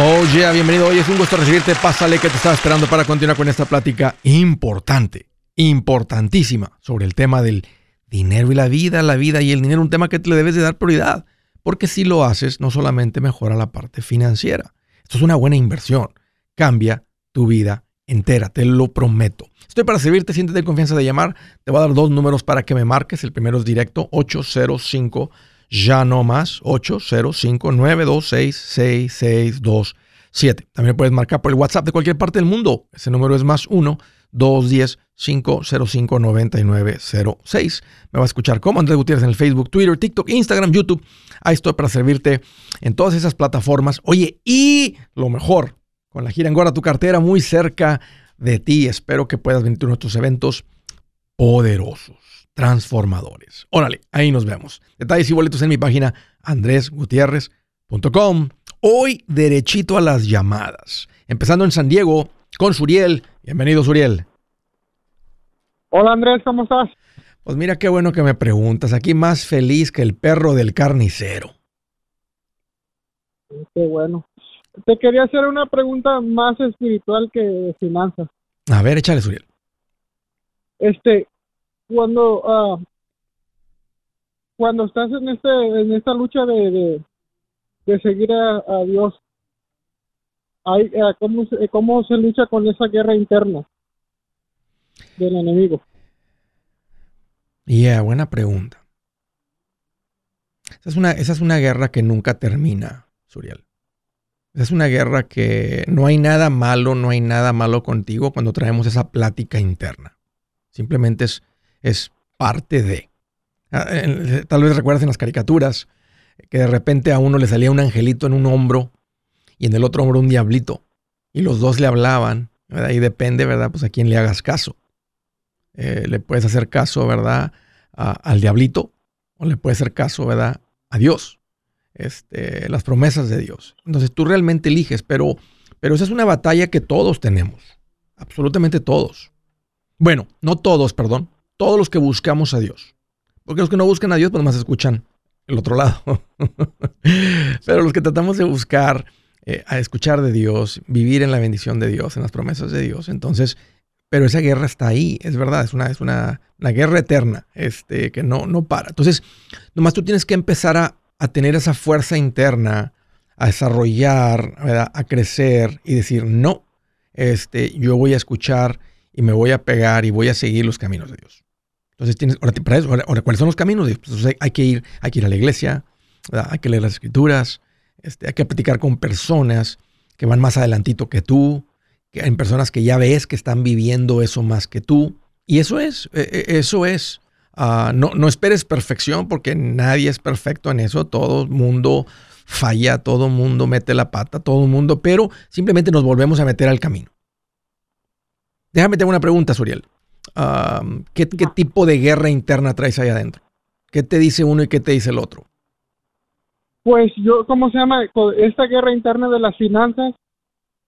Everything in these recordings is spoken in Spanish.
Oh, yeah, bienvenido. Hoy es un gusto recibirte. Pásale que te estaba esperando para continuar con esta plática importante, importantísima, sobre el tema del dinero y la vida, la vida y el dinero, un tema que te le debes de dar prioridad. Porque si lo haces, no solamente mejora la parte financiera. Esto es una buena inversión. Cambia tu vida entera, te lo prometo. Estoy para servirte, siéntete confianza de llamar. Te voy a dar dos números para que me marques. El primero es directo, 805 ya no más, 805-926-6627. También puedes marcar por el WhatsApp de cualquier parte del mundo. Ese número es más 1-210-505-9906. Me va a escuchar como Andrés Gutiérrez en el Facebook, Twitter, TikTok, Instagram, YouTube. Ahí estoy para servirte en todas esas plataformas. Oye, y lo mejor, con la gira Engorda tu cartera muy cerca de ti. Espero que puedas venir a nuestros eventos poderosos transformadores. Órale, ahí nos vemos. Detalles y boletos en mi página andresgutierrez.com. Hoy derechito a las llamadas. Empezando en San Diego con Suriel. Bienvenido, Suriel. Hola Andrés, ¿cómo estás? Pues mira qué bueno que me preguntas. Aquí más feliz que el perro del carnicero. Qué bueno. Te quería hacer una pregunta más espiritual que de finanzas. A ver, échale, Suriel. Este, cuando uh, cuando estás en este en esta lucha de, de, seguir a, Dios hay, uh, ¿cómo, ¿cómo se lucha con esa guerra interna del enemigo? Yeah, buena pregunta. Esa es, una, esa es una guerra que nunca termina, Suriel. Es una guerra que no hay nada malo, no hay nada malo contigo cuando traemos esa plática interna. Simplemente es es parte de. Ah, tal vez recuerdas en las caricaturas que de repente a uno le salía un angelito en un hombro y en el otro hombro un diablito. Y los dos le hablaban. ¿verdad? Y depende, ¿verdad? Pues a quién le hagas caso. Eh, le puedes hacer caso, ¿verdad? al diablito o le puedes hacer caso, ¿verdad? A Dios. Este, las promesas de Dios. Entonces tú realmente eliges, pero, pero esa es una batalla que todos tenemos. Absolutamente todos. Bueno, no todos, perdón todos los que buscamos a Dios. Porque los que no buscan a Dios, pues más escuchan el otro lado. Pero los que tratamos de buscar, eh, a escuchar de Dios, vivir en la bendición de Dios, en las promesas de Dios. Entonces, pero esa guerra está ahí, es verdad, es una, es una, guerra eterna, este, que no, no para. Entonces, nomás tú tienes que empezar a, a tener esa fuerza interna, a desarrollar, a crecer y decir, no, este, yo voy a escuchar y me voy a pegar y voy a seguir los caminos de Dios. Entonces tienes, ahora, para eso, ahora, ¿cuáles son los caminos? Pues, hay que ir, hay que ir a la iglesia, hay que leer las escrituras, este, hay que platicar con personas que van más adelantito que tú, que en personas que ya ves que están viviendo eso más que tú. Y eso es, e, e, eso es. Ah, no, no esperes perfección porque nadie es perfecto en eso. Todo mundo falla, todo mundo mete la pata, todo mundo, pero simplemente nos volvemos a meter al camino. Déjame tener una pregunta, Suriel. ¿Qué, tipo de guerra interna traes ahí adentro? ¿Qué te dice uno y qué te dice el otro? Pues yo, ¿cómo se llama? Esta guerra interna de las finanzas,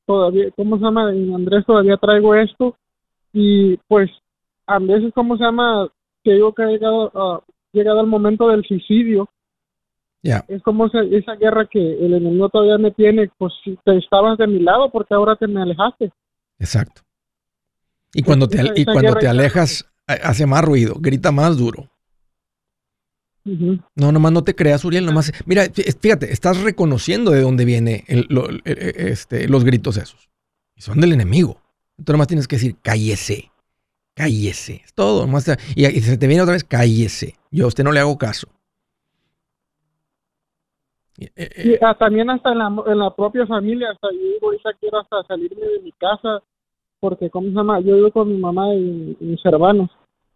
todavía, ¿cómo se llama? Andrés, todavía traigo esto. Y pues, a veces, ¿cómo se llama? Que digo que ha llegado, llegado el momento del suicidio. Ya. Es como esa, esa, guerra que el enemigo todavía me tiene, pues si te estabas de mi lado porque ahora te me alejaste. Exacto. Y cuando te, y cuando te alejas, hace más ruido, grita más duro. No, nomás no te creas, Uriel, nomás. Mira, fíjate, estás reconociendo de dónde vienen este, los gritos esos. Y son del enemigo. Entonces nomás tienes que decir, cállese, cállese. Es todo. Nomás y, y, se te viene otra vez, cállese. Yo a usted no le hago caso. Y, eh, eh, ah, también hasta en la, en la propia familia, hasta yo ahorita quiero hasta salirme de mi casa porque, ¿cómo se llama? Yo vivo con mi mamá y, mis hermanos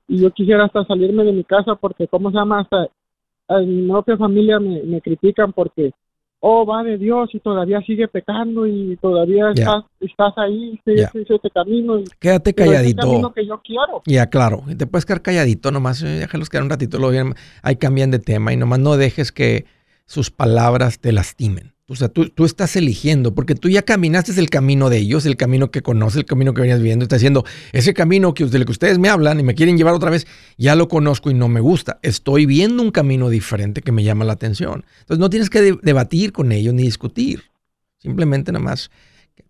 y yo quisiera hasta salirme de mi casa porque, ¿cómo se llama? Hasta en mi propia familia me, critican porque, oh, va de Dios y todavía sigue pecando y todavía estás, estás, ahí, ese camino. Quédate calladito. Es camino que yo quiero. Ya, claro. Te puedes quedar calladito, nomás eh, déjalos quedar un ratito, luego ahí cambian de tema y nomás no dejes que sus palabras te lastimen. O sea, tú, estás eligiendo, porque tú ya caminaste el camino de ellos, el camino que conoces, el camino que venías viendo. Estás diciendo, ese camino que, del que ustedes me hablan y me quieren llevar otra vez, ya lo conozco y no me gusta. Estoy viendo un camino diferente que me llama la atención. Entonces no tienes que debatir con ellos ni discutir. Simplemente nada más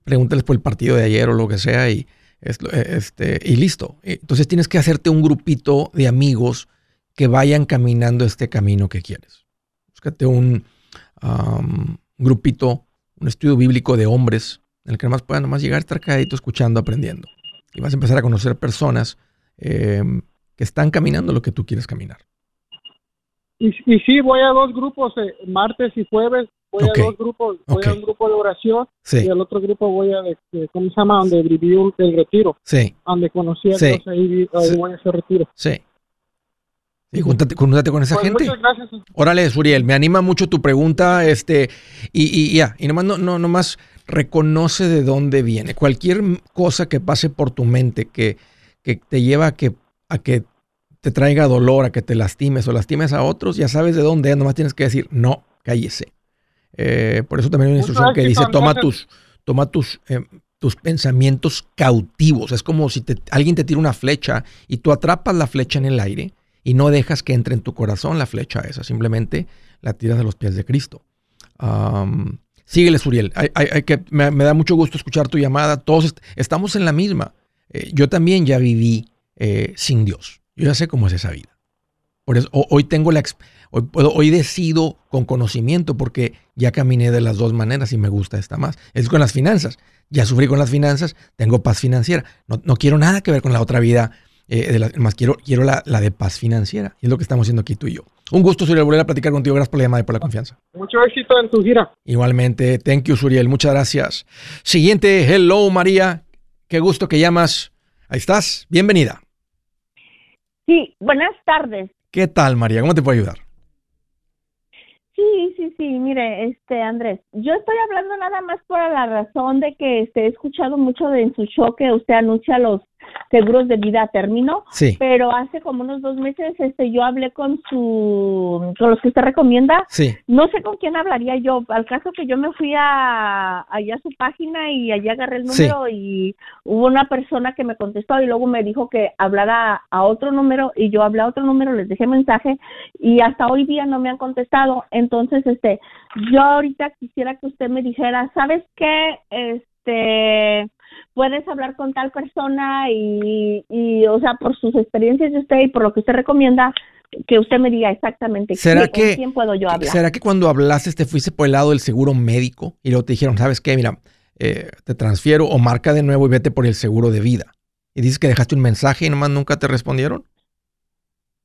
pregúntales por el partido de ayer o lo que sea y, este, y listo. Entonces tienes que hacerte un grupito de amigos que vayan caminando este camino que quieres. Búscate un grupito, un estudio bíblico de hombres en el que más puedan nomás llegar, estar calladito, escuchando, aprendiendo. Y vas a empezar a conocer personas em, que están caminando lo que tú quieres caminar. Y, y sí, voy a dos grupos, eh, martes y jueves, voy a dos grupos, voy a un grupo de oración y al otro grupo voy a, ¿cómo se llama? Donde viví el retiro. Sí. Donde conocí a Dios, ahí, voy a ese retiro. Sí. Y júntate, con esa pues gente. Muchas gracias. Órale, Suriel, me anima mucho tu pregunta, este, y, ya, y nomás, no, no, nomás reconoce de dónde viene. Cualquier cosa que pase por tu mente que, que te lleva a que, a que te traiga dolor, a que te lastimes o lastimes a otros, ya sabes de dónde es, nomás tienes que decir, no, cállese. Eh, por eso también hay una instrucción que dice, toma tus, toma tus, eh, tus pensamientos cautivos. Es como si alguien te tira una flecha y tú atrapas la flecha en el aire y no dejas que entre en tu corazón la flecha esa, simplemente la tiras a los pies de Cristo. síguele, Suriel. Hay, que, me, da mucho gusto escuchar tu llamada. Todos estamos en la misma. Eh, yo también ya viví eh, sin Dios. Yo ya sé cómo es esa vida. Hoy tengo la hoy, hoy decido con conocimiento porque ya caminé de las dos maneras y me gusta esta más. Es con las finanzas. Ya sufrí con las finanzas, tengo paz financiera. No, no quiero nada que ver con la otra vida eh, más quiero, quiero la, de paz financiera. Y es lo que estamos haciendo aquí tú y yo. Un gusto, Suriel, volver a platicar contigo. Gracias por la llamada y por la confianza. Mucho éxito en tu gira. Igualmente. Thank you, Suriel. Muchas gracias. Siguiente. Hello, María. Qué gusto que llamas. Ahí estás. Bienvenida. Sí, buenas tardes. ¿Qué tal, María? ¿Cómo te puedo ayudar? Sí, sí, sí, mire, este Andrés, yo estoy hablando nada más por la razón de que este, he escuchado mucho de en su show que usted anuncia los seguros de vida a término, sí. pero hace como unos dos meses este yo hablé con su con los que usted recomienda, sí. no sé con quién hablaría yo, al caso que yo me fui a allá a su página y allá agarré el número y hubo una persona que me contestó y luego me dijo que hablara a otro número y yo hablé a otro número, les dejé mensaje y hasta hoy día no me han contestado, entonces este yo ahorita quisiera que usted me dijera, ¿sabes qué? Este puedes hablar con tal persona y, y, o sea, por sus experiencias de usted y por lo que usted recomienda, que usted me diga exactamente ¿Será quién, que, quién puedo yo hablar. ¿Será que cuando hablaste te fuiste por el lado del seguro médico y luego te dijeron, sabes qué, mira, eh, te transfiero o marca de nuevo y vete por el seguro de vida? Y dices que dejaste un mensaje y nomás nunca te respondieron.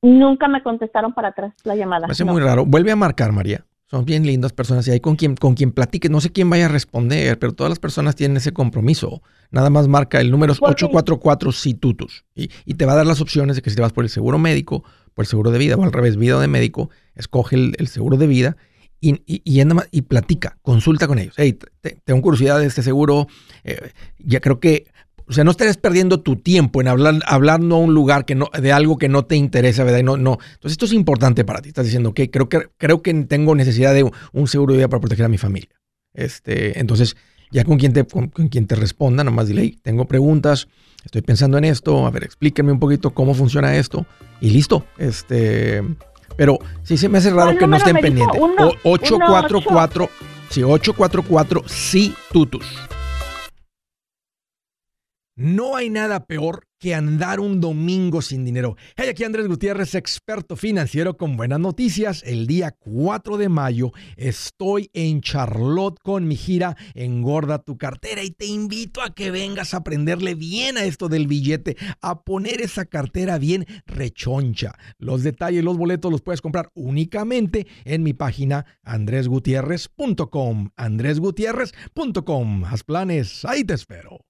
Nunca me contestaron para atrás la llamada. Me hace muy raro. Vuelve a marcar, María. Son bien lindas personas y hay con quien, con quien platique. No sé quién vaya a responder, pero todas las personas tienen ese compromiso. Nada más marca el número 844 situtus y, y, te va a dar las opciones de que si te vas por el seguro médico, por el seguro de vida o al revés, vida o de médico, escoge el, seguro de vida y, y, y, y platica, consulta con ellos. Hey, tengo curiosidad de este seguro. Eh, ya creo que o sea, no estarías perdiendo tu tiempo en hablar, hablando a un lugar que no, de algo que no te interesa, ¿verdad? no, no. Entonces, esto es importante para ti. Estás diciendo, que creo que, creo que tengo necesidad de un seguro de vida para proteger a mi familia. Este, entonces, ya con quien te, con, quien te responda, nomás dile, tengo preguntas, estoy pensando en esto, a ver, explíqueme un poquito cómo funciona esto, y listo. Este, pero sí se me hace raro que no estén pendientes. 844, sí, 844, sí, tutus. No hay nada peor que andar un domingo sin dinero. Hey, aquí Andrés Gutiérrez, experto financiero con buenas noticias. El día 4 de mayo estoy en Charlotte con mi gira Engorda tu cartera y te invito a que vengas a aprenderle bien a esto del billete, a poner esa cartera bien rechoncha. Los detalles, los boletos los puedes comprar únicamente en mi página andresgutierrez.com. andresgutierrez.com. Haz planes, ahí te espero.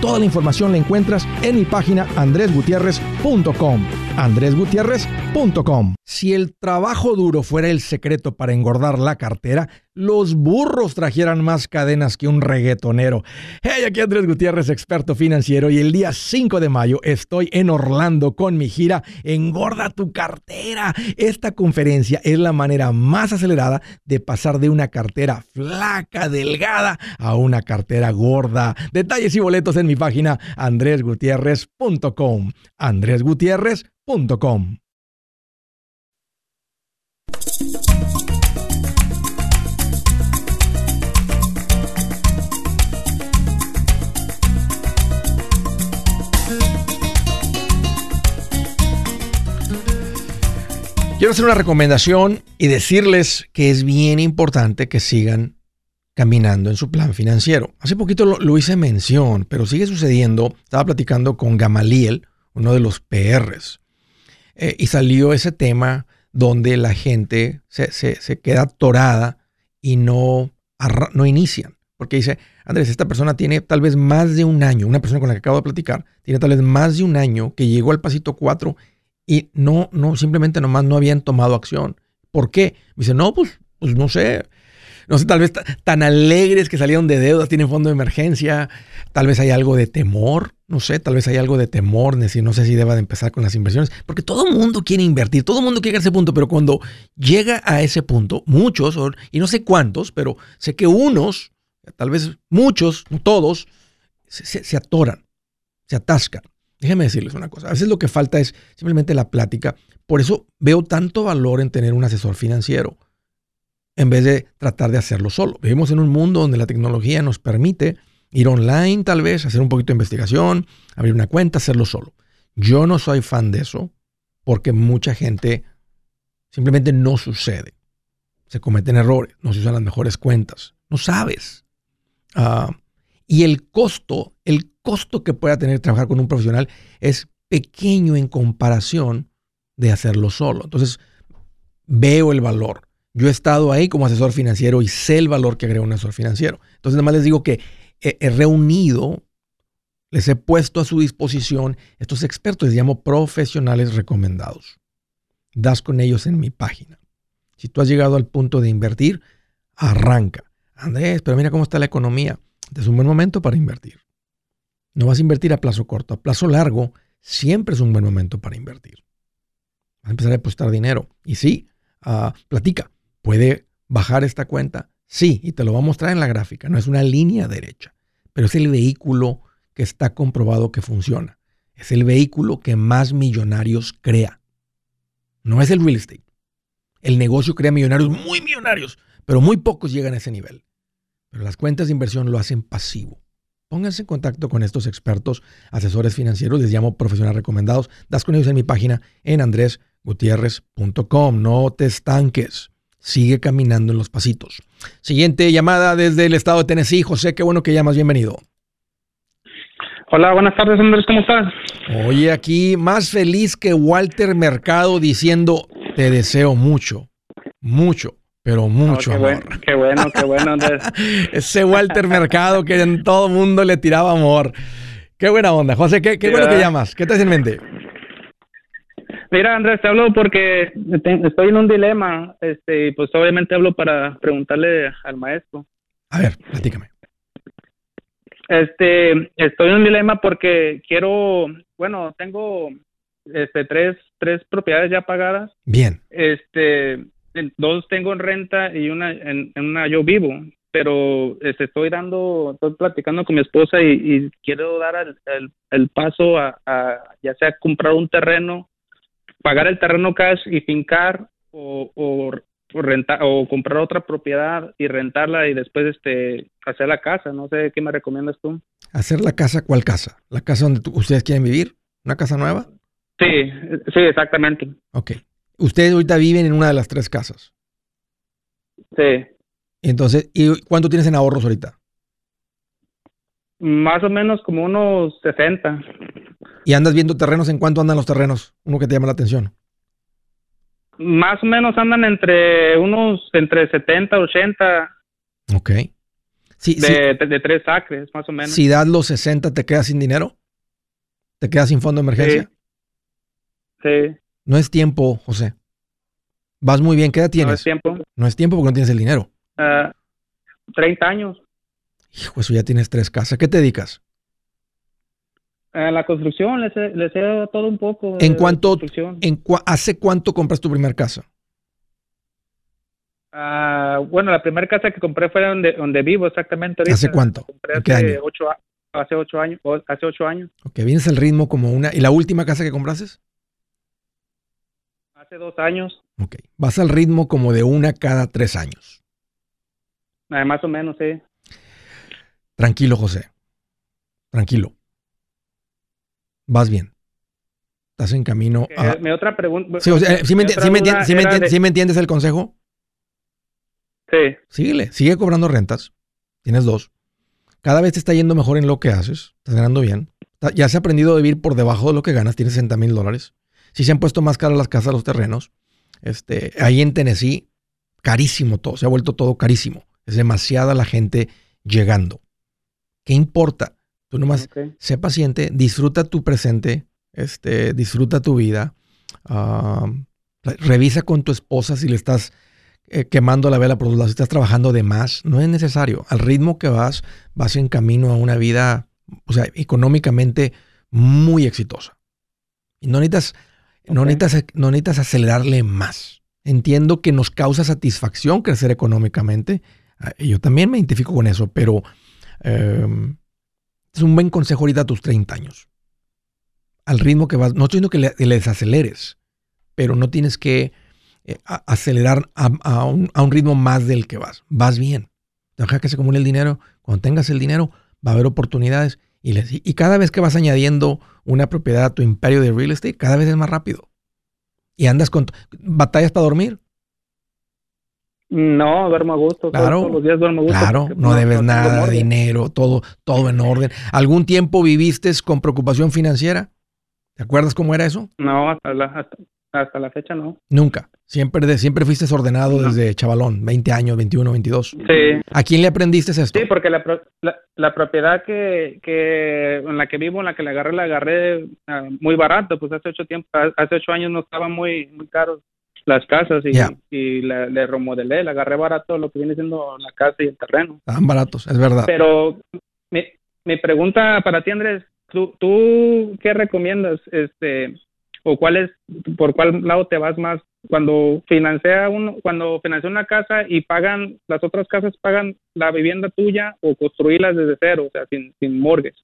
Toda la información la encuentras en mi página andresgutierrez.com. andresgutierrez.com. Si el trabajo duro fuera el secreto para engordar la cartera, los burros trajeran más cadenas que un reggaetonero. Hey, aquí Andrés Gutiérrez, experto financiero, y el día 5 de mayo estoy en Orlando con mi gira Engorda tu cartera. Esta conferencia es la manera más acelerada de pasar de una cartera flaca, delgada, a una cartera gorda. Detalles y boletos en mi página andresgutierrez.com. andresgutierrez.com. Quiero hacer una recomendación y decirles que es bien importante que sigan caminando en su plan financiero. Hace poquito lo, hice mención, pero sigue sucediendo. Estaba platicando con Gamaliel, uno de los PRs, eh, y salió ese tema donde la gente se, queda atorada y no, no inician. Porque dice, Andrés, esta persona tiene tal vez más de un año, una persona con la que acabo de platicar, tiene tal vez más de un año que llegó al pasito 4 y no, no, simplemente nomás no habían tomado acción. ¿Por qué? Dice, no, pues, pues no sé. No sé, tal vez tan alegres que salieron de deudas, tienen fondo de emergencia, tal vez hay algo de temor, no sé, tal vez hay algo de temor, no sé si deba de empezar con las inversiones, porque todo el mundo quiere invertir, todo el mundo quiere a ese punto, pero cuando llega a ese punto, muchos, y no sé cuántos, pero sé que unos, tal vez muchos, no todos, se atoran, se atascan. Déjenme decirles una cosa. A veces lo que falta es simplemente la plática. Por eso veo tanto valor en tener un asesor financiero en vez de tratar de hacerlo solo. Vivimos en un mundo donde la tecnología nos permite ir online tal vez, hacer un poquito de investigación, abrir una cuenta, hacerlo solo. Yo no soy fan de eso porque mucha gente simplemente no sucede. Se cometen errores, no se usan las mejores cuentas, no sabes. Ah, y el costo, el costo que pueda tener trabajar con un profesional es pequeño en comparación de hacerlo solo. Entonces, veo el valor. Yo he estado ahí como asesor financiero y sé el valor que agrega un asesor financiero. Entonces, nada más les digo que he, reunido, les he puesto a su disposición estos expertos, les llamo profesionales recomendados. Das con ellos en mi página. Si tú has llegado al punto de invertir, arranca. Andrés, pero mira cómo está la economía. Es un buen momento para invertir. No vas a invertir a plazo corto, a plazo largo siempre es un buen momento para invertir. Vas a empezar a apostar dinero. Y sí, ah, platica. ¿Puede bajar esta cuenta? Sí, y te lo va a mostrar en la gráfica. No es una línea derecha, pero es el vehículo que está comprobado que funciona. Es el vehículo que más millonarios crea. No es el real estate. El negocio crea millonarios muy millonarios, pero muy pocos llegan a ese nivel. Pero las cuentas de inversión lo hacen pasivo. Pónganse en contacto con estos expertos, asesores financieros, les llamo profesionales recomendados. Das con ellos en mi página en andresgutierrez.com. No te estanques. Sigue caminando en los pasitos. Siguiente llamada desde el estado de Tennessee. José, qué bueno que llamas. Bienvenido. Hola, buenas tardes, Andrés. ¿Cómo estás? Oye, aquí más feliz que Walter Mercado diciendo, te deseo mucho, mucho pero mucho amor. qué bueno, qué bueno. Ese Walter Mercado que en todo mundo le tiraba amor. Qué buena onda. José, qué, qué bueno que llamas. ¿Qué te hace en mente? Mira, Andrés, te hablo porque estoy en un dilema. Este, pues obviamente hablo para preguntarle al maestro. A ver, platícame. Este, estoy en un dilema porque quiero, bueno, tengo este tres tres propiedades ya pagadas. Bien. Este, dos tengo en renta y una en, una yo vivo, pero este, estoy dando, estoy platicando con mi esposa y, quiero dar el, paso a, ya sea comprar un terreno, pagar el terreno cash y fincar o, o, rentar o comprar otra propiedad y rentarla y después este hacer la casa. No sé qué me recomiendas tú. Hacer la casa, ¿cuál casa? ¿La casa donde ustedes quieren vivir? ¿Una casa nueva? Sí, sí, exactamente. Ok. Ustedes ahorita viven en una de las tres casas. Sí. Entonces, ¿y cuánto tienes en ahorros ahorita? Más o menos como unos 60. ¿Y andas viendo terrenos? ¿En cuánto andan los terrenos? Uno que te llama la atención. Más o menos andan entre unos, entre 70, 80. Ok. Sí, de, de, tres acres, más o menos. Si das los 60, ¿te quedas sin dinero? ¿Te quedas sin fondo de emergencia? Sí. No es tiempo, José. Vas muy bien. ¿Qué edad tienes? No es tiempo. No es tiempo porque no tienes el dinero. Uh, ah, 30 años. Hijo, eso ya tienes tres casas. ¿Qué te dedicas? A la construcción, les he, les dado todo un poco. ¿En cuánto, en ¿Hace cuánto compras tu primer casa? Uh, bueno, la primera casa que compré fue donde, donde vivo exactamente. ¿Hace cuánto? ¿En qué año? Ocho, hace ocho años. Hace ocho años. Ok, vienes el ritmo como una. ¿Y la última casa que compraste? Hace dos años. Ok, vas al ritmo como de una cada tres años. Ah, más o menos, sí. Tranquilo, José. Tranquilo. Vas bien. Estás en camino a... Mi otra pregunta... Sí, me, entiendes el consejo? Sí. Síguele, sigue cobrando rentas. Tienes dos. Cada vez te está yendo mejor en lo que haces. Estás ganando bien. Ya has aprendido a vivir por debajo de lo que ganas. Tienes 60 mil dólares. Si se han puesto más caras las casas, los terrenos. Este, ahí en Tennessee, carísimo todo. Se ha vuelto todo carísimo. Es demasiada la gente llegando. ¿Qué importa? Tú nomás sé paciente, disfruta tu presente, este, disfruta tu vida. revisa con tu esposa si le estás eh, quemando la vela por los lados, si estás trabajando de más. No es necesario. Al ritmo que vas, vas en camino a una vida, o sea, económicamente muy exitosa. Y no necesitas, no necesitas, no necesitas acelerarle más. Entiendo que nos causa satisfacción crecer económicamente. Ah, yo también me identifico con eso, pero em, es un buen consejo ahorita a tus 30 años. Al ritmo que vas, no estoy diciendo que le, desaceleres, pero no tienes que eh, acelerar a, un, ritmo más del que vas. Vas bien. Deja que se acumule el dinero. Cuando tengas el dinero, va a haber oportunidades. Y, y cada vez que vas añadiendo una propiedad a tu imperio de real estate, cada vez es más rápido. Y andas con batallas para dormir. No, duermo a gusto. Claro, todos los días duermo a gusto. Claro, no, debes nada, de dinero, todo, todo en orden. ¿Algún tiempo viviste con preocupación financiera? ¿Te acuerdas cómo era eso? No, hasta la, hasta, la fecha no. Nunca. Siempre, siempre fuiste ordenado desde chavalón, 20 años, 21, 22. Sí. ¿A quién le aprendiste esto? Sí, porque la, la, propiedad que, que, en la que vivo, en la que le agarré, la agarré ah, muy barato. Pues hace ocho, tiempo, hace ocho años no estaba muy, muy caro las casas y, y le remodelé, le agarré barato lo que viene siendo la casa y el terreno. Están baratos, es verdad. Pero mi, mi pregunta para ti, Andrés, ¿tú, ¿tú qué recomiendas? Este, o cuál es, por cuál lado te vas más cuando financia uno, cuando financia una casa y pagan, las otras casas pagan la vivienda tuya o construirlas desde cero, o sea, sin, sin morgues.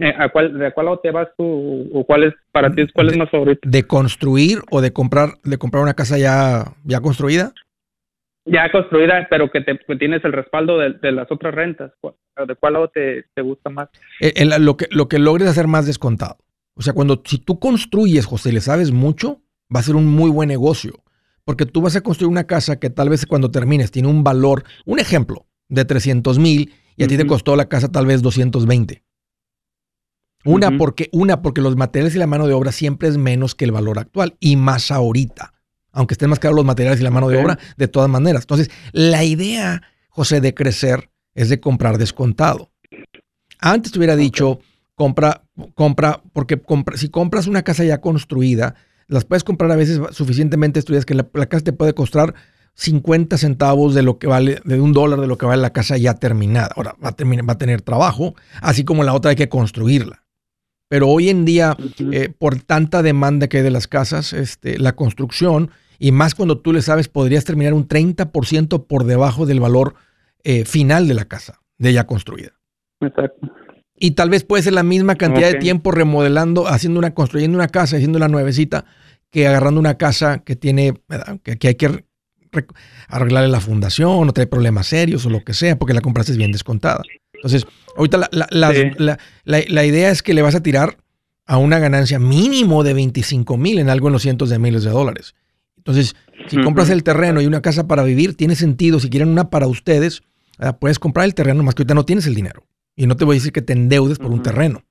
Eh, ¿a cuál, ¿De cuál lado te vas tú o cuál es para ti cuál es más favorito? ¿De construir o de comprar de comprar una casa ya, ya construida? Ya construida, pero que, te, tienes el respaldo de, las otras rentas. ¿De cuál lado te, gusta más? Eh, lo, que, lo que logres hacer más descontado. O sea, cuando si tú construyes, José, le sabes mucho, va a ser un muy buen negocio. Porque tú vas a construir una casa que tal vez cuando termines tiene un valor, un ejemplo, de 300 mil y a ti te costó la casa tal vez 220. Una, porque, una, porque los materiales y la mano de obra siempre es menos que el valor actual y más ahorita. Aunque estén más caros los materiales y la mano de obra, de todas maneras. Entonces, la idea, José, de crecer es de comprar descontado. Antes te hubiera dicho, compra, compra, porque si compras una casa ya construida, las puedes comprar a veces suficientemente estudiadas que la, casa te puede costar 50 centavos de lo que vale, de un dólar de lo que vale la casa ya terminada. Ahora va a, terminar, va a tener trabajo, así como la otra hay que construirla. Pero hoy en día, eh, por tanta demanda que hay de las casas, este, la construcción, y más cuando tú le sabes, podrías terminar un 30% por debajo del valor eh, final de la casa, de ya construida. Exacto. Y tal vez puede ser la misma cantidad de tiempo remodelando, haciendo una, construyendo una casa, haciendo la nuevecita, que agarrando una casa que tiene, que, que hay que arreglarle la fundación o trae problemas serios o lo que sea, porque la compraste bien descontada. Entonces, ahorita la, la, idea es que le vas a tirar a una ganancia mínimo de 25 mil en algo en los cientos de miles de dólares. Entonces, si compras el terreno y una casa para vivir, tiene sentido. Si quieren una para ustedes, puedes comprar el terreno, más que ahorita no tienes el dinero. Y no te voy a decir que te endeudes por un terreno.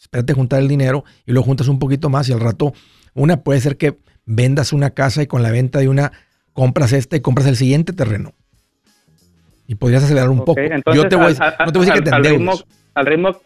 Espérate juntar el dinero y luego juntas un poquito más y al rato, una puede ser que vendas una casa y con la venta de una compras esta y compras el siguiente terreno. Y podrías acelerar un poco. Yo te voy, a, no te voy a decir que te endeudes. al ritmo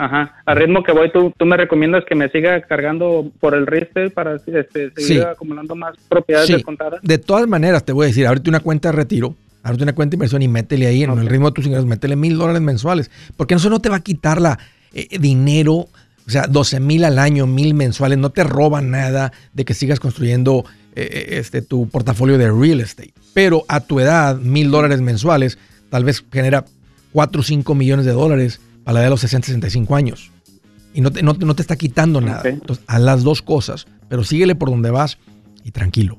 Ajá. Al ritmo que voy, tú, tú me recomiendas que me siga cargando por el RISTE para este, seguir acumulando más propiedades sí. descontadas. De todas maneras, te voy a decir, ahorita una cuenta de retiro, ahorita una cuenta de inversión y métele ahí en el ritmo de tus ingresos, métele mil dólares mensuales. Porque eso no te va a quitar la eh, dinero, o sea, 12 mil al año, mil mensuales, no te roba nada de que sigas construyendo eh, eh, este, tu portafolio de real estate. Pero a tu edad, mil dólares mensuales, tal vez genera 4 o 5 millones de dólares a la edad de los 60, 65 años. Y no te, no, te está quitando nada. Entonces, a las dos cosas, pero síguele por donde vas y tranquilo.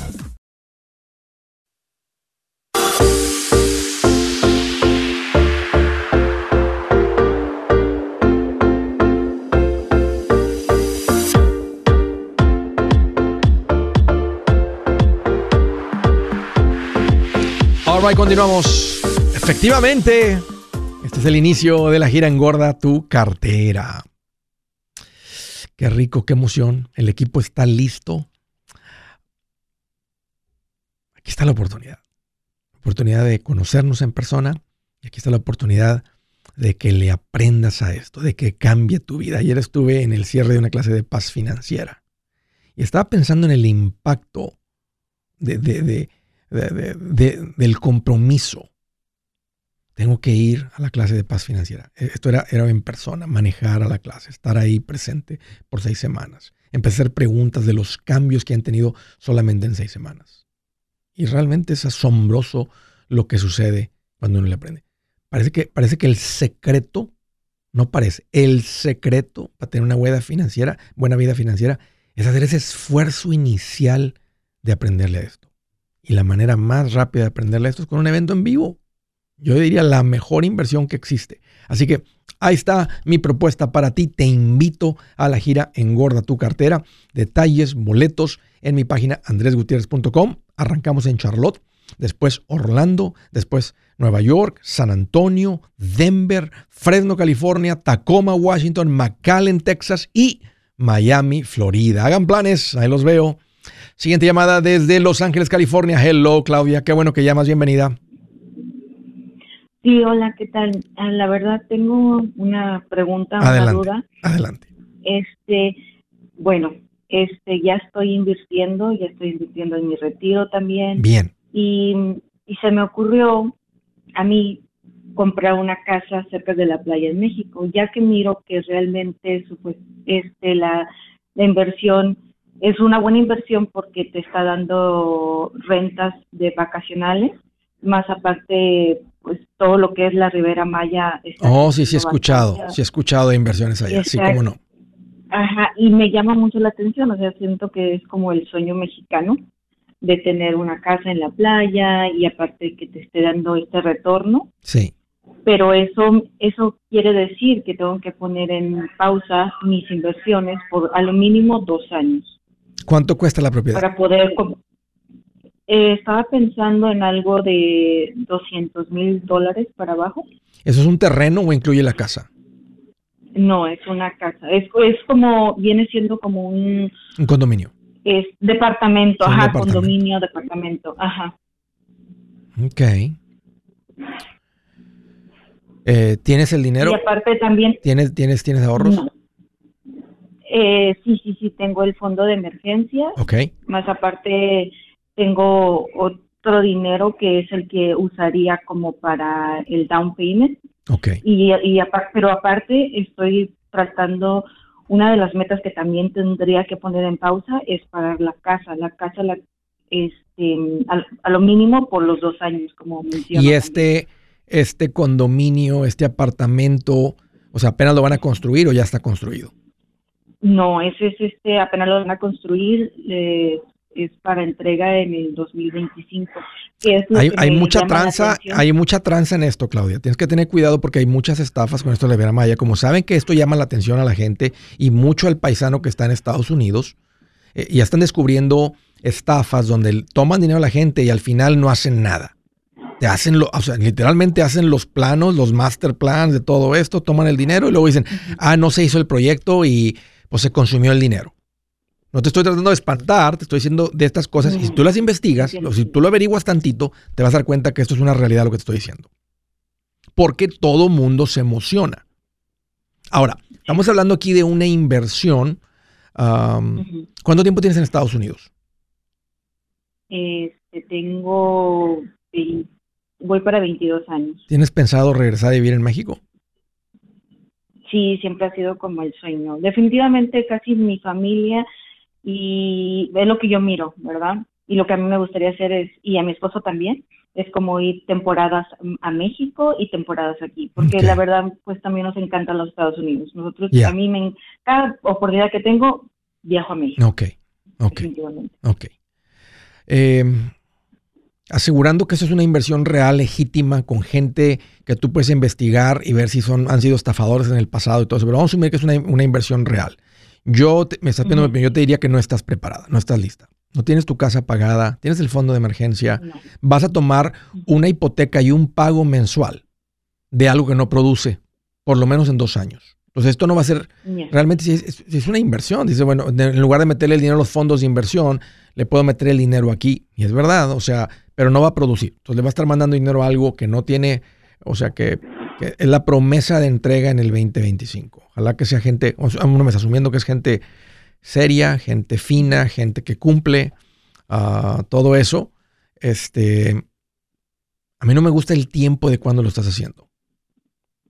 Continuamos. Efectivamente, este es el inicio de la gira Engorda tu cartera. Qué rico, qué emoción. El equipo está listo. Aquí está la oportunidad. La oportunidad de conocernos en persona. Y aquí está la oportunidad de que le aprendas a esto, de que cambie tu vida. Ayer estuve en el cierre de una clase de paz financiera y estaba pensando en el impacto de del compromiso. Tengo que ir a la clase de paz financiera. E, esto era, era en persona, manejar a la clase, estar ahí presente por seis semanas. Empezar a hacer preguntas de los cambios que han tenido solamente en seis semanas. Y realmente es asombroso lo que sucede cuando uno le aprende. Parece que, parece que el secreto, no parece, el secreto para tener una buena financiera, buena vida financiera, es hacer ese esfuerzo inicial de aprenderle a esto. Y la manera más rápida de aprenderle esto es con un evento en vivo. Yo diría la mejor inversión que existe. Así que ahí está mi propuesta para ti. Te invito a la gira Engorda tu cartera. Detalles, boletos en mi página andresgutierrez.com. Arrancamos en Charlotte, después Orlando, después Nueva York, San Antonio, Denver, Fresno, California, Tacoma, Washington, McAllen, Texas y Miami, Florida. Hagan planes, ahí los veo. Siguiente llamada desde Los Ángeles, California. Hello, Claudia. Qué bueno que llamas. Bienvenida. Sí, hola, ¿qué tal? Ah, la verdad tengo una pregunta, adelante, una duda. Adelante. Este, bueno, este, ya estoy invirtiendo, ya estoy invirtiendo en mi retiro también. Bien. Y, y se me ocurrió a mí comprar una casa cerca de la playa en México, ya que miro que realmente pues, este, la, la inversión es una buena inversión porque te está dando rentas de vacacionales, más aparte, pues todo lo que es la Ribera Maya. oh, sí, sí he escuchado, sí he escuchado de inversiones allá, sí, cómo no. Ajá, y me llama mucho la atención, o sea, siento que es como el sueño mexicano de tener una casa en la playa y aparte que te esté dando este retorno. Sí. Pero eso, eso quiere decir que tengo que poner en pausa mis inversiones por a lo mínimo dos años. ¿Cuánto cuesta la propiedad? Para poder... Eh, estaba pensando en algo de 200 mil dólares para abajo. ¿Eso es un terreno o incluye la casa? No, es una casa. Es, es como, viene siendo como un... Un condominio. Es departamento, ajá, condominio, departamento, ajá. Ok. Eh, ¿Tienes el dinero? Y aparte también... ¿Tienes, tienes, tienes ahorros? Eh, sí, sí, sí, tengo el fondo de emergencia. Ok. Más aparte tengo otro dinero que es el que usaría como para el down payment. Ok. Y, y pero aparte estoy tratando, una de las metas que también tendría que poner en pausa es pagar la casa. La casa la, este, a, lo mínimo por los dos años, como mencioné. Y este, este condominio, este apartamento, o sea, apenas lo van a construir o ya está construido. No, ese es este, apenas lo van a construir, eh, es para entrega en el 2025. hay, mucha tranza, hay mucha tranza en esto, Claudia. Tienes que tener cuidado porque hay muchas estafas con esto de Vera Maya. Como saben que esto llama la atención a la gente y mucho al paisano que está en Estados Unidos, eh, ya están descubriendo estafas donde toman dinero a la gente y al final no hacen nada. Te hacen, lo, o sea, literalmente hacen los planos, los master plans de todo esto, toman el dinero y luego dicen, ah, no se hizo el proyecto y pues se consumió el dinero. No te estoy tratando de espantar, te estoy diciendo de estas cosas. Y si tú las investigas, o si tú lo averiguas tantito, te vas a dar cuenta que esto es una realidad lo que te estoy diciendo. Porque todo mundo se emociona. Ahora, estamos hablando aquí de una inversión. ¿Cuánto tiempo tienes en Estados Unidos? Este, tengo voy para 22 años. ¿Tienes pensado regresar a vivir en México? Sí, siempre ha sido como el sueño. Definitivamente casi mi familia y es lo que yo miro, ¿verdad? Y lo que a mí me gustaría hacer es, y a mi esposo también, es como ir temporadas a México y temporadas aquí, porque la verdad, pues también nos encantan los Estados Unidos. Nosotros, a mí, me, cada oportunidad que tengo, viajo a México. Ok, ok. Definitivamente. Ok. Eh, asegurando que eso es una inversión real, legítima, con gente que tú puedes investigar y ver si son, han sido estafadores en el pasado y todo eso. Pero vamos a asumir que es una, inversión real. Yo, te, me estás pidiendo yo te diría que no estás preparada, no estás lista. No tienes tu casa pagada, tienes el fondo de emergencia, vas a tomar una hipoteca y un pago mensual de algo que no produce, por lo menos en dos años. Entonces esto no va a ser, realmente si es, una inversión. Dice, bueno, en lugar de meterle el dinero a los fondos de inversión, le puedo meter el dinero aquí. Y es verdad, o sea, pero no va a producir. Entonces le va a estar mandando dinero a algo que no tiene, o sea, que, es la promesa de entrega en el 2025. Ojalá que sea gente, uno me está asumiendo que es gente seria, gente fina, gente que cumple uh, todo eso. Este, a mí no me gusta el tiempo de cuando lo estás haciendo.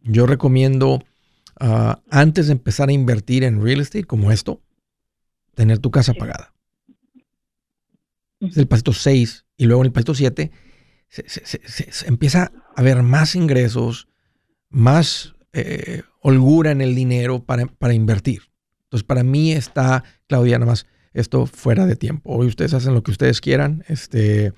Yo recomiendo, uh, antes de empezar a invertir en real estate como esto, tener tu casa pagada. Es el pasito 6 y luego en el pasito 7 se, empieza a haber más ingresos, más eh, holgura en el dinero para, para, invertir. Entonces, para mí está, Claudia, nada más esto fuera de tiempo. Hoy ustedes hacen lo que ustedes quieran. Este,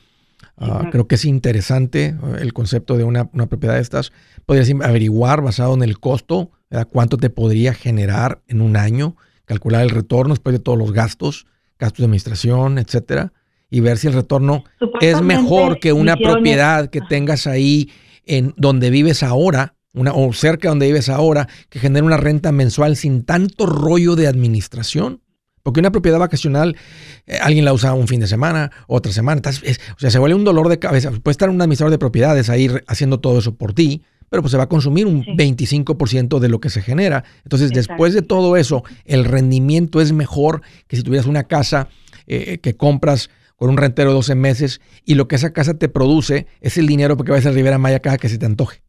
ah, creo que es interesante eh, el concepto de una, propiedad de estas. Podrías averiguar basado en el costo, cuánto te podría generar en un año, calcular el retorno después de todos los gastos, gastos de administración, etcétera y ver si el retorno es mejor que una propiedad que tengas ahí en donde vives ahora, una, o cerca de donde vives ahora, que genere una renta mensual sin tanto rollo de administración. Porque una propiedad vacacional, eh, alguien la usa un fin de semana, otra semana. o sea, se vuelve un dolor de cabeza. Puede estar un administrador de propiedades ahí haciendo todo eso por ti, pero pues se va a consumir un 25% de lo que se genera. Entonces, después de todo eso, el rendimiento es mejor que si tuvieras una casa eh, que compras con un rentero de 12 meses y lo que esa casa te produce es el dinero porque vas a Rivera Maya cada que se te antoje.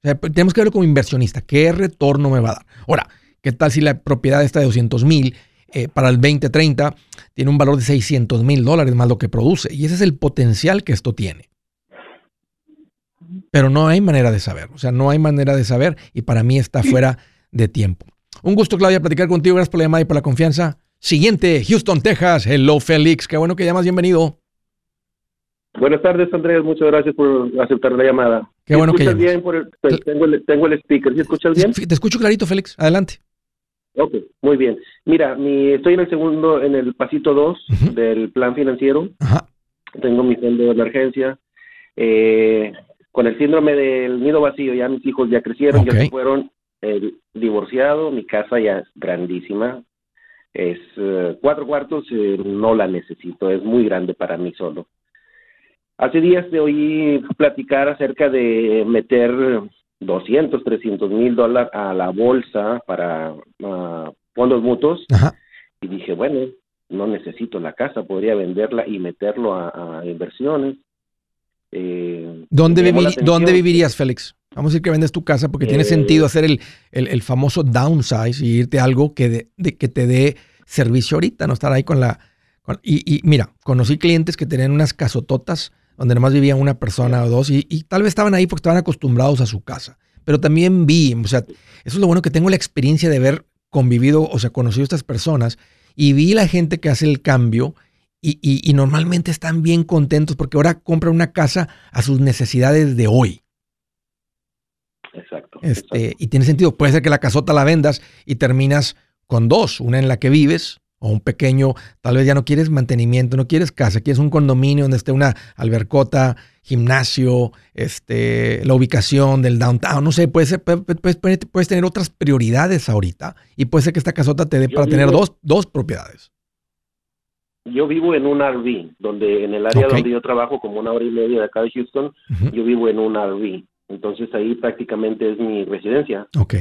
Pues, tenemos que verlo como inversionista. ¿Qué retorno me va a dar? Ahora, ¿qué tal si la propiedad está de 200 mil eh, para el 2030 tiene un valor de 600 mil dólares más lo que produce? Y ese es el potencial que esto tiene. Pero no hay manera de saber. O sea, no hay manera de saber y para mí está fuera de tiempo. Un gusto, Claudia, platicar contigo. Gracias por la llamada y por la confianza. Siguiente, Houston, Texas. Hello, Félix. Qué bueno que llamas. Bienvenido. Buenas tardes, Andrés. Muchas gracias por aceptar la llamada. Qué bueno que bien pues, tengo, el, tengo, el, speaker. ¿Sí escuchas bien? Te escucho clarito, Félix. Adelante. Ok, muy bien. Mira, mi, estoy en el segundo, en el pasito 2 del plan financiero. Ajá. Tengo mi fondo de emergencia. Eh, con el síndrome del nido vacío, ya mis hijos ya crecieron, ya se fueron el divorciado, mi casa ya es grandísima, es eh, cuatro cuartos, eh, no la necesito, es muy grande para mí solo. Hace días te oí platicar acerca de meter 200, 300 mil dólares a la bolsa para fondos mutuos y dije, bueno, no necesito la casa, podría venderla y meterlo a, inversiones. Eh, ¿Dónde, ¿Dónde vivirías, Félix? Vamos a decir que vendes tu casa porque tiene sentido eh, hacer el, el, famoso downsize y irte a algo que, de, que te dé servicio ahorita, no estar ahí con la... y, mira, conocí clientes que tenían unas casototas donde nomás vivía una persona o dos y, y, tal vez estaban ahí porque estaban acostumbrados a su casa. Pero también vi, o sea, eso es lo bueno que tengo la experiencia de haber convivido, o sea, conocido a estas personas y vi la gente que hace el cambio y, y normalmente están bien contentos porque ahora compran una casa a sus necesidades de hoy. Exacto, este, Y tiene sentido. Puede ser que la casota la vendas y terminas con dos, una en la que vives o un pequeño, tal vez ya no quieres mantenimiento, no quieres casa, quieres un condominio donde esté una albercota, gimnasio, este, la ubicación del downtown, no sé, puede ser, puedes, puedes, tener otras prioridades ahorita y puede ser que esta casota te dé para tener dos, dos propiedades. Yo vivo en un RV, donde en el área donde yo trabajo, como una hora y media de acá de Houston, yo vivo en un RV. Entonces ahí prácticamente es mi residencia. Ok.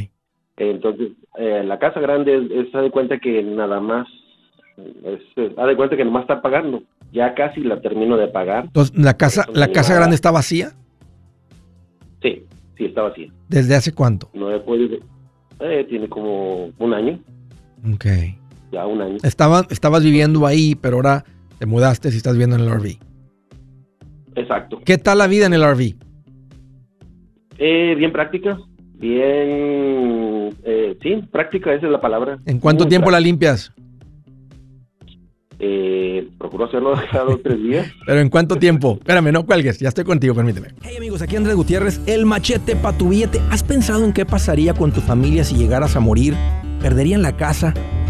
Entonces, eh, la casa grande es, es, de cuenta que nada más, es, ha de cuenta que nomás está pagando. Ya casi la termino de pagar. Entonces, ¿la casa, la casa grande está vacía? Sí, sí, está vacía. ¿Desde hace cuánto? No he podido, eh, tiene como un año. Ok. Ya un año. Estaba, estabas viviendo ahí, pero ahora te mudaste y estás viviendo en el RV. Exacto. ¿Qué tal la vida en el RV? Eh, bien práctica, bien, eh, sí, práctica, esa es la palabra. ¿En cuánto tiempo la limpias? Eh, procuro hacerlo cada dos tres días. ¿Pero en cuánto tiempo? Espérame, no cuelgues, ya estoy contigo, permíteme. Hey amigos, aquí Andrés Gutiérrez, el machete para tu billete. ¿Has pensado en qué pasaría con tu familia si llegaras a morir? ¿Perderían la casa?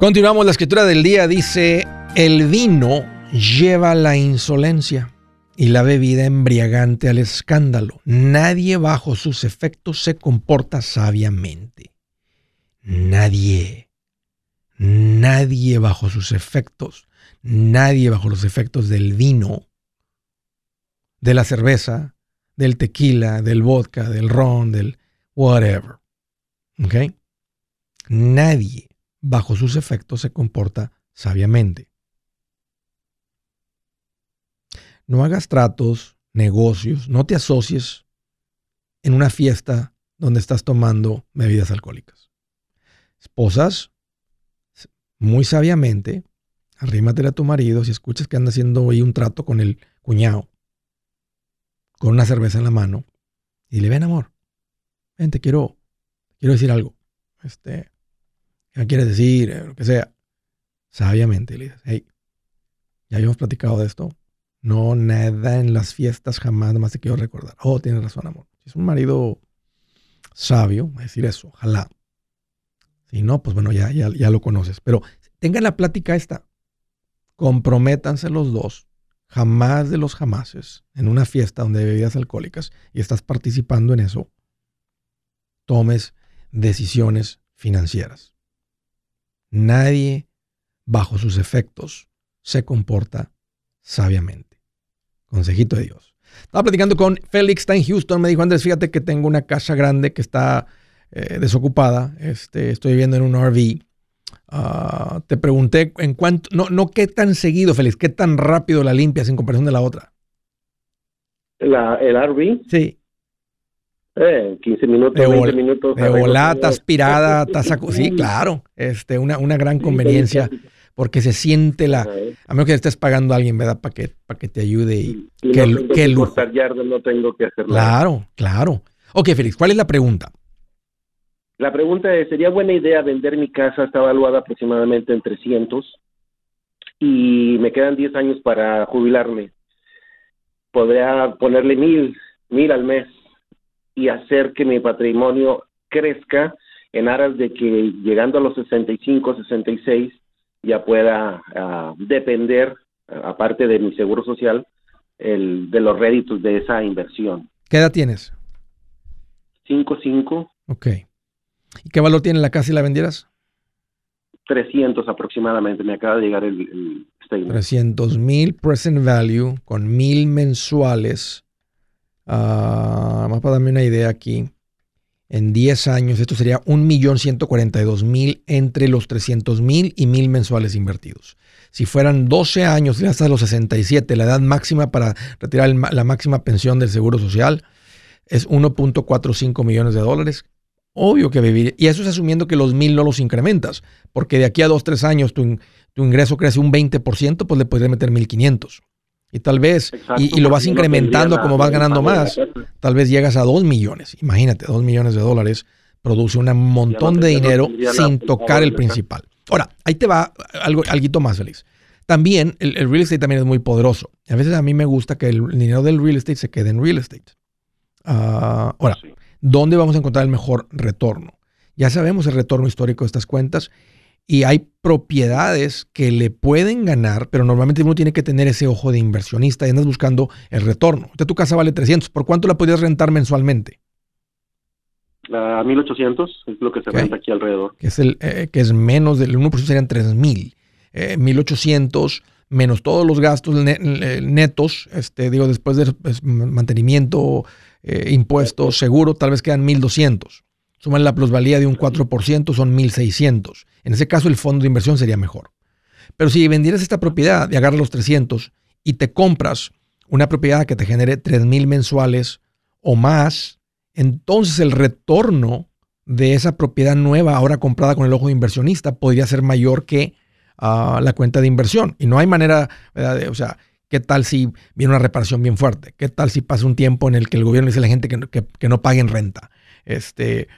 Continuamos, la escritura del día dice, el vino lleva la insolencia y la bebida embriagante al escándalo. Nadie bajo sus efectos se comporta sabiamente. Nadie. Nadie bajo sus efectos. Nadie bajo los efectos del vino, de la cerveza, del tequila, del vodka, del ron, del whatever. ¿Ok? Nadie bajo sus efectos se comporta sabiamente. No hagas tratos, negocios, no te asocies en una fiesta donde estás tomando bebidas alcohólicas. Esposas, muy sabiamente, arrímatele a tu marido si escuchas que anda haciendo hoy un trato con el cuñado, con una cerveza en la mano, y le ven amor, ven, te quiero, quiero decir algo. Este, ¿qué quieres decir? Eh, lo que sea. Sabiamente le dices, hey, ya habíamos platicado de esto, no, nada en las fiestas, jamás, nomás te quiero recordar. Oh, tienes razón, amor. Si es un marido sabio, va a decir eso, ojalá. Si no, pues bueno, ya, ya, ya lo conoces. Pero tengan la plática esta. Comprométanse los dos, jamás de los jamases, en una fiesta donde hay bebidas alcohólicas y estás participando en eso, tomes decisiones financieras. Nadie bajo sus efectos se comporta sabiamente Consejito de Dios. Estaba platicando con Félix, está en Houston. Me dijo, Andrés, fíjate que tengo una casa grande que está eh, desocupada. Este, estoy viviendo en un RV. Ah, te pregunté en cuánto, no, no qué tan seguido, Félix, qué tan rápido la limpias en comparación de la otra. La, ¿El RV? Sí. Eh, 15 minutos, De, 20 vol- minutos. de volada, aspirada, taza. Sí, claro. Este, una, una gran conveniencia porque se siente la. A menos que estés pagando a alguien, ¿verdad? Para que, para que te ayude y. Y qué no tengo qué que lujo. yardas, no tengo que hacer. Claro, claro. Ok, Félix, ¿cuál es la pregunta? La pregunta es, ¿sería buena idea vender mi casa? Está evaluada aproximadamente en 300 y me quedan 10 años para jubilarme. Podría ponerle mil, mil al mes y hacer que mi patrimonio crezca en aras de que llegando a los 65, 66 ya pueda ah, depender, aparte de mi seguro social, el, de los réditos de esa inversión. ¿Qué edad tienes? 5, 5, Ok. ¿Y qué valor tiene la casa si la vendieras? 300 aproximadamente. Me acaba de llegar el, el statement. 300 mil present value con mil mensuales. Ah, más para darme una idea aquí. En 10 años, esto sería 1.142.000 entre los 300.000 y 1.000 mensuales invertidos. Si fueran 12 años y hasta los 67, la edad máxima para retirar el la máxima pensión del Seguro Social es 1.45 millones de dólares. Obvio que vivir. Y eso es asumiendo que los 1.000 no los incrementas, porque de aquí a 2, 3 años tu, tu ingreso crece un 20%, pues le podrías meter 1.500. Y tal vez, Exacto, y, y lo vas no incrementando como vas de ganando más, tal vez llegas a 2 millones. Imagínate, 2 millones de dólares produce un montón de no dinero sin tocar el principal. Ahora, ahí te va algo, algo más feliz. También, el, el real estate también es muy poderoso. A veces a mí me gusta que el dinero del real estate se quede en real estate. Ah, ahora, Sí. ¿Dónde vamos a encontrar el mejor retorno? Ya sabemos el retorno histórico de estas cuentas y hay propiedades que le pueden ganar, pero normalmente uno tiene que tener ese ojo de inversionista y andas buscando el retorno. Ahorita tu casa vale 300. ¿Por cuánto la podrías rentar mensualmente? A 1800 es lo que se renta aquí alrededor. Que es, el, eh, que es menos del 1% serían 3000. Eh, 1800 menos todos los gastos ne- eh, netos, este, digo, después de pues, mantenimiento, eh, impuestos, seguro, tal vez quedan 1200. Suman la plusvalía de un 4%, son 1600. En ese caso, el fondo de inversión sería mejor. Pero si vendieras esta propiedad y agarras los 300 y te compras una propiedad que te genere 3000 mensuales o más, entonces el retorno de esa propiedad nueva, ahora comprada con el ojo de inversionista, podría ser mayor que ah, la cuenta de inversión. Y no hay manera, ¿verdad? o sea, ¿qué tal si viene una reparación bien fuerte? ¿Qué tal si pasa un tiempo en el que el gobierno dice a la gente que, no- que- que no paguen renta? Este,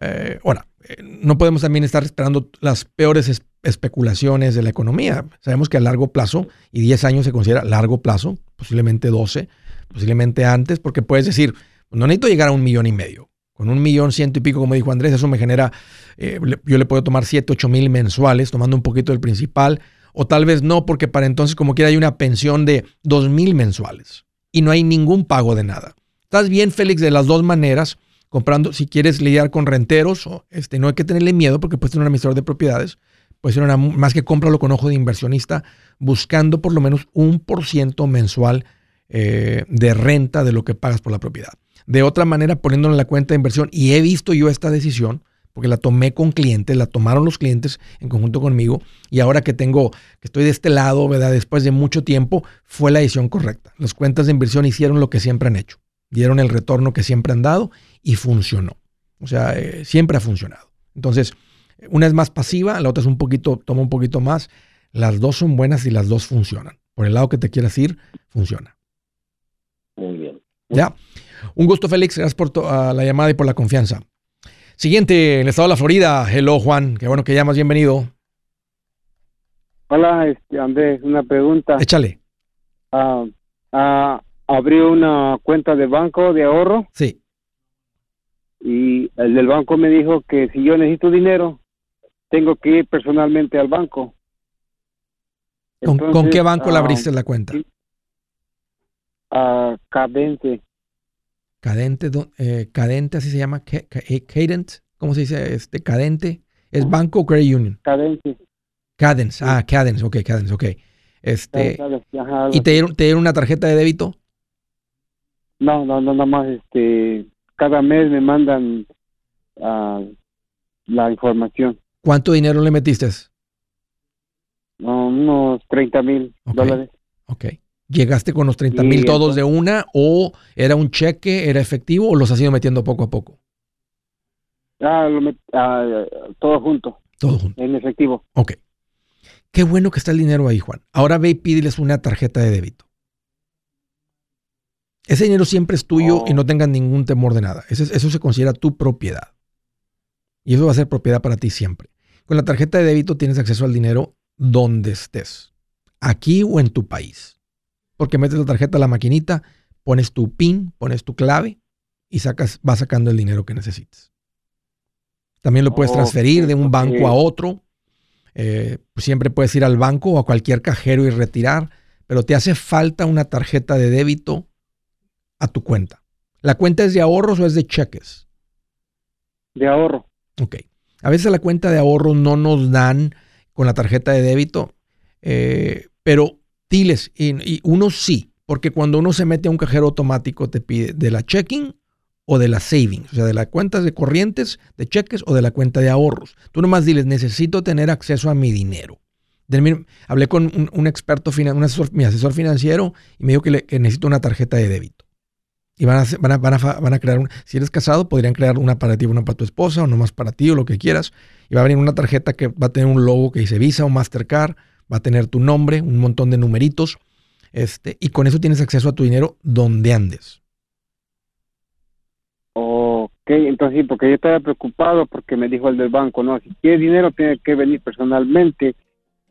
eh, ahora, eh, no podemos también estar esperando las peores es- especulaciones de la economía. Sabemos que a largo plazo, y 10 años se considera largo plazo, posiblemente 12, posiblemente antes, porque puedes decir, no necesito llegar a un millón y medio. Con un millón ciento y pico, como dijo Andrés, eso me genera, eh, yo le puedo tomar 7, 8 mil mensuales, tomando un poquito del principal, o tal vez no, porque para entonces como quiera hay una pensión de 2 mil mensuales y no hay ningún pago de nada. Estás bien, Félix, de las dos maneras, comprando, si quieres lidiar con renteros, o, este, no hay que tenerle miedo porque puedes tener un administrador de propiedades, puede ser una, más que cómpralo con ojo de inversionista, buscando por lo menos un por ciento mensual eh, de renta de lo que pagas por la propiedad. De otra manera, poniéndolo en la cuenta de inversión, y he visto yo esta decisión, porque la tomé con clientes, la tomaron los clientes en conjunto conmigo, y ahora que tengo, que estoy de este lado, ¿verdad? Después de mucho tiempo, fue la decisión correcta. Las cuentas de inversión hicieron lo que siempre han hecho, dieron el retorno que siempre han dado y funcionó. O sea, eh, siempre ha funcionado. Entonces, una es más pasiva, la otra es un poquito, toma un poquito más. Las dos son buenas y las dos funcionan. Por el lado que te quieras ir, funciona. Muy bien. Ya. Un gusto, Félix. Gracias por to- a la llamada y por la confianza. Siguiente, en el estado de la Florida. Hello, Juan. Qué bueno que llamas. Bienvenido. Hola, este, Andrés, una pregunta. Échale. Ah, ah, abrí una cuenta de banco de ahorro Sí. y el del banco me dijo que si yo necesito dinero, tengo que ir personalmente al banco. ¿Con, qué banco la ah, abriste la cuenta? A Cadente, Cadente, eh, Cadente, así se llama. Eh, Cadent. ¿Cómo se dice? Este, Cadente. ¿Es banco o credit union? Cadente. Cadence. Ah, Cadence. Ok, Cadence. Ok. Este, Cadence, ajá, algo ¿Y te dieron, te dieron una tarjeta de débito? No, no, no, nada más, este, cada mes me mandan ah, la información. ¿Cuánto dinero le metiste? No, unos 30 mil dólares. Ok. ¿Llegaste con los 30 Y mil todos de una o era un cheque, era efectivo o los has ido metiendo poco a poco? Ah, lo ah, todo junto, Todo junto. en efectivo. Ok. Qué bueno que está el dinero ahí, Juan. Ahora ve y pídeles una tarjeta de débito. Ese dinero siempre es tuyo Oh. y no tengas ningún temor de nada. Ese- eso se considera tu propiedad. Y eso va a ser propiedad para ti siempre. Con la tarjeta de débito tienes acceso al dinero donde estés. Aquí o en tu país. Porque metes la tarjeta a la maquinita, pones tu PIN, pones tu clave y sacas, vas sacando el dinero que necesites. También lo puedes transferir de un banco a otro. Eh, pues siempre puedes ir al banco o a cualquier cajero y retirar, pero te hace falta una tarjeta de débito a tu cuenta. ¿La cuenta es de ahorros o es de cheques? De ahorro. Ok. A veces la cuenta de ahorro no nos dan con la tarjeta de débito, eh, pero diles, y, uno sí, porque cuando uno se mete a un cajero automático te pide de la checking o de la savings, o sea, de las cuentas de corrientes, de cheques o de la cuenta de ahorros. Tú nomás diles, necesito tener acceso a mi dinero. Hablé con un, un experto, un asesor, mi asesor financiero, y me dijo que, le- que necesito una tarjeta de débito. Y van a, van a, van a van a crear, un, si eres casado, podrían crear una para ti, una para tu esposa, o nomás para ti, o lo que quieras. Y va a venir una tarjeta que va a tener un logo que dice Visa o Mastercard, va a tener tu nombre, un montón de numeritos, este, y con eso tienes acceso a tu dinero donde andes. Ok, entonces sí, porque yo estaba preocupado porque me dijo el del banco, no, si quiere dinero tiene que venir personalmente.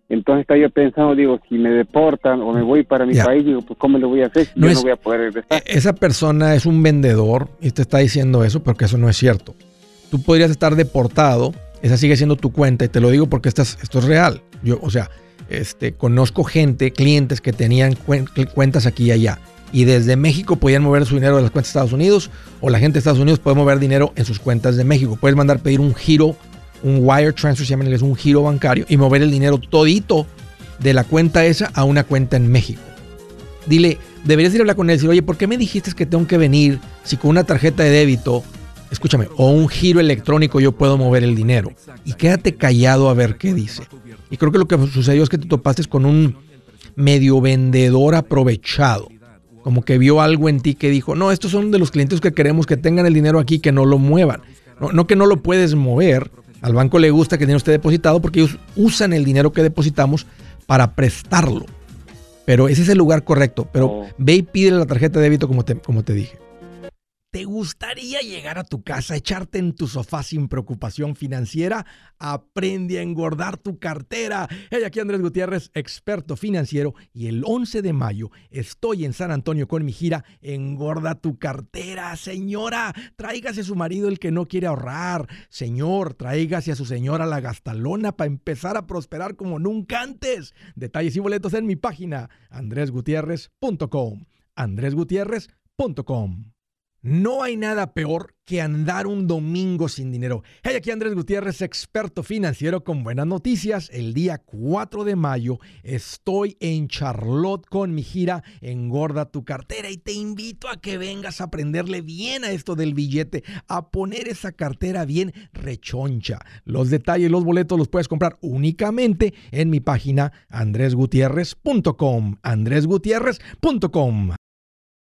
Entonces estaba yo pensando, digo, si me deportan o me voy para mi país, digo, pues ¿cómo le voy a hacer si No yo es- no voy a poder regresar? E- Esa persona es un vendedor y te está diciendo eso porque eso no es cierto. Tú podrías estar deportado, esa sigue siendo tu cuenta y te lo digo porque esto es, esto es real. Yo, o sea, este, conozco gente, clientes que tenían cuen- cuentas aquí y allá y desde México podían mover su dinero de las cuentas de Estados Unidos o la gente de Estados Unidos puede mover dinero en sus cuentas de México. Puedes mandar pedir un giro, un wire transfer, se llama un giro bancario y mover el dinero todito de la cuenta esa a una cuenta en México dile, deberías ir a hablar con él y decir, oye, ¿por qué me dijiste que tengo que venir si con una tarjeta de débito, escúchame, o un giro electrónico yo puedo mover el dinero? Y quédate callado a ver qué dice. Y creo que lo que sucedió es que te topaste con un medio vendedor aprovechado. Como que vio algo en ti que dijo, no, estos son de los clientes que queremos que tengan el dinero aquí, que no lo muevan. No, no que no lo puedes mover. Al banco le gusta que el dinero esté depositado porque ellos usan el dinero que depositamos para prestarlo. Pero ese es el lugar correcto. Pero Oh. ve y pídele la tarjeta de débito como te, como te dije. ¿Te gustaría llegar a tu casa, echarte en tu sofá sin preocupación financiera? Aprende a engordar tu cartera. Hey, aquí Andrés Gutiérrez, experto financiero, y el 11 de mayo estoy en San Antonio con mi gira Engorda tu cartera. Señora, tráigase a su marido el que no quiere ahorrar. Señor, tráigase a su señora la gastalona para empezar a prosperar como nunca antes. Detalles y boletos en mi página andresgutierrez.com. andresgutierrez.com. No hay nada peor que andar un domingo sin dinero. Hey, aquí Andrés Gutiérrez, experto financiero con buenas noticias. El día 4 de mayo estoy en Charlotte con mi gira Engorda tu cartera y te invito a que vengas a aprenderle bien a esto del billete, a poner esa cartera bien rechoncha. Los detalles, los boletos los puedes comprar únicamente en mi página andresgutierrez.com. andresgutierrez.com.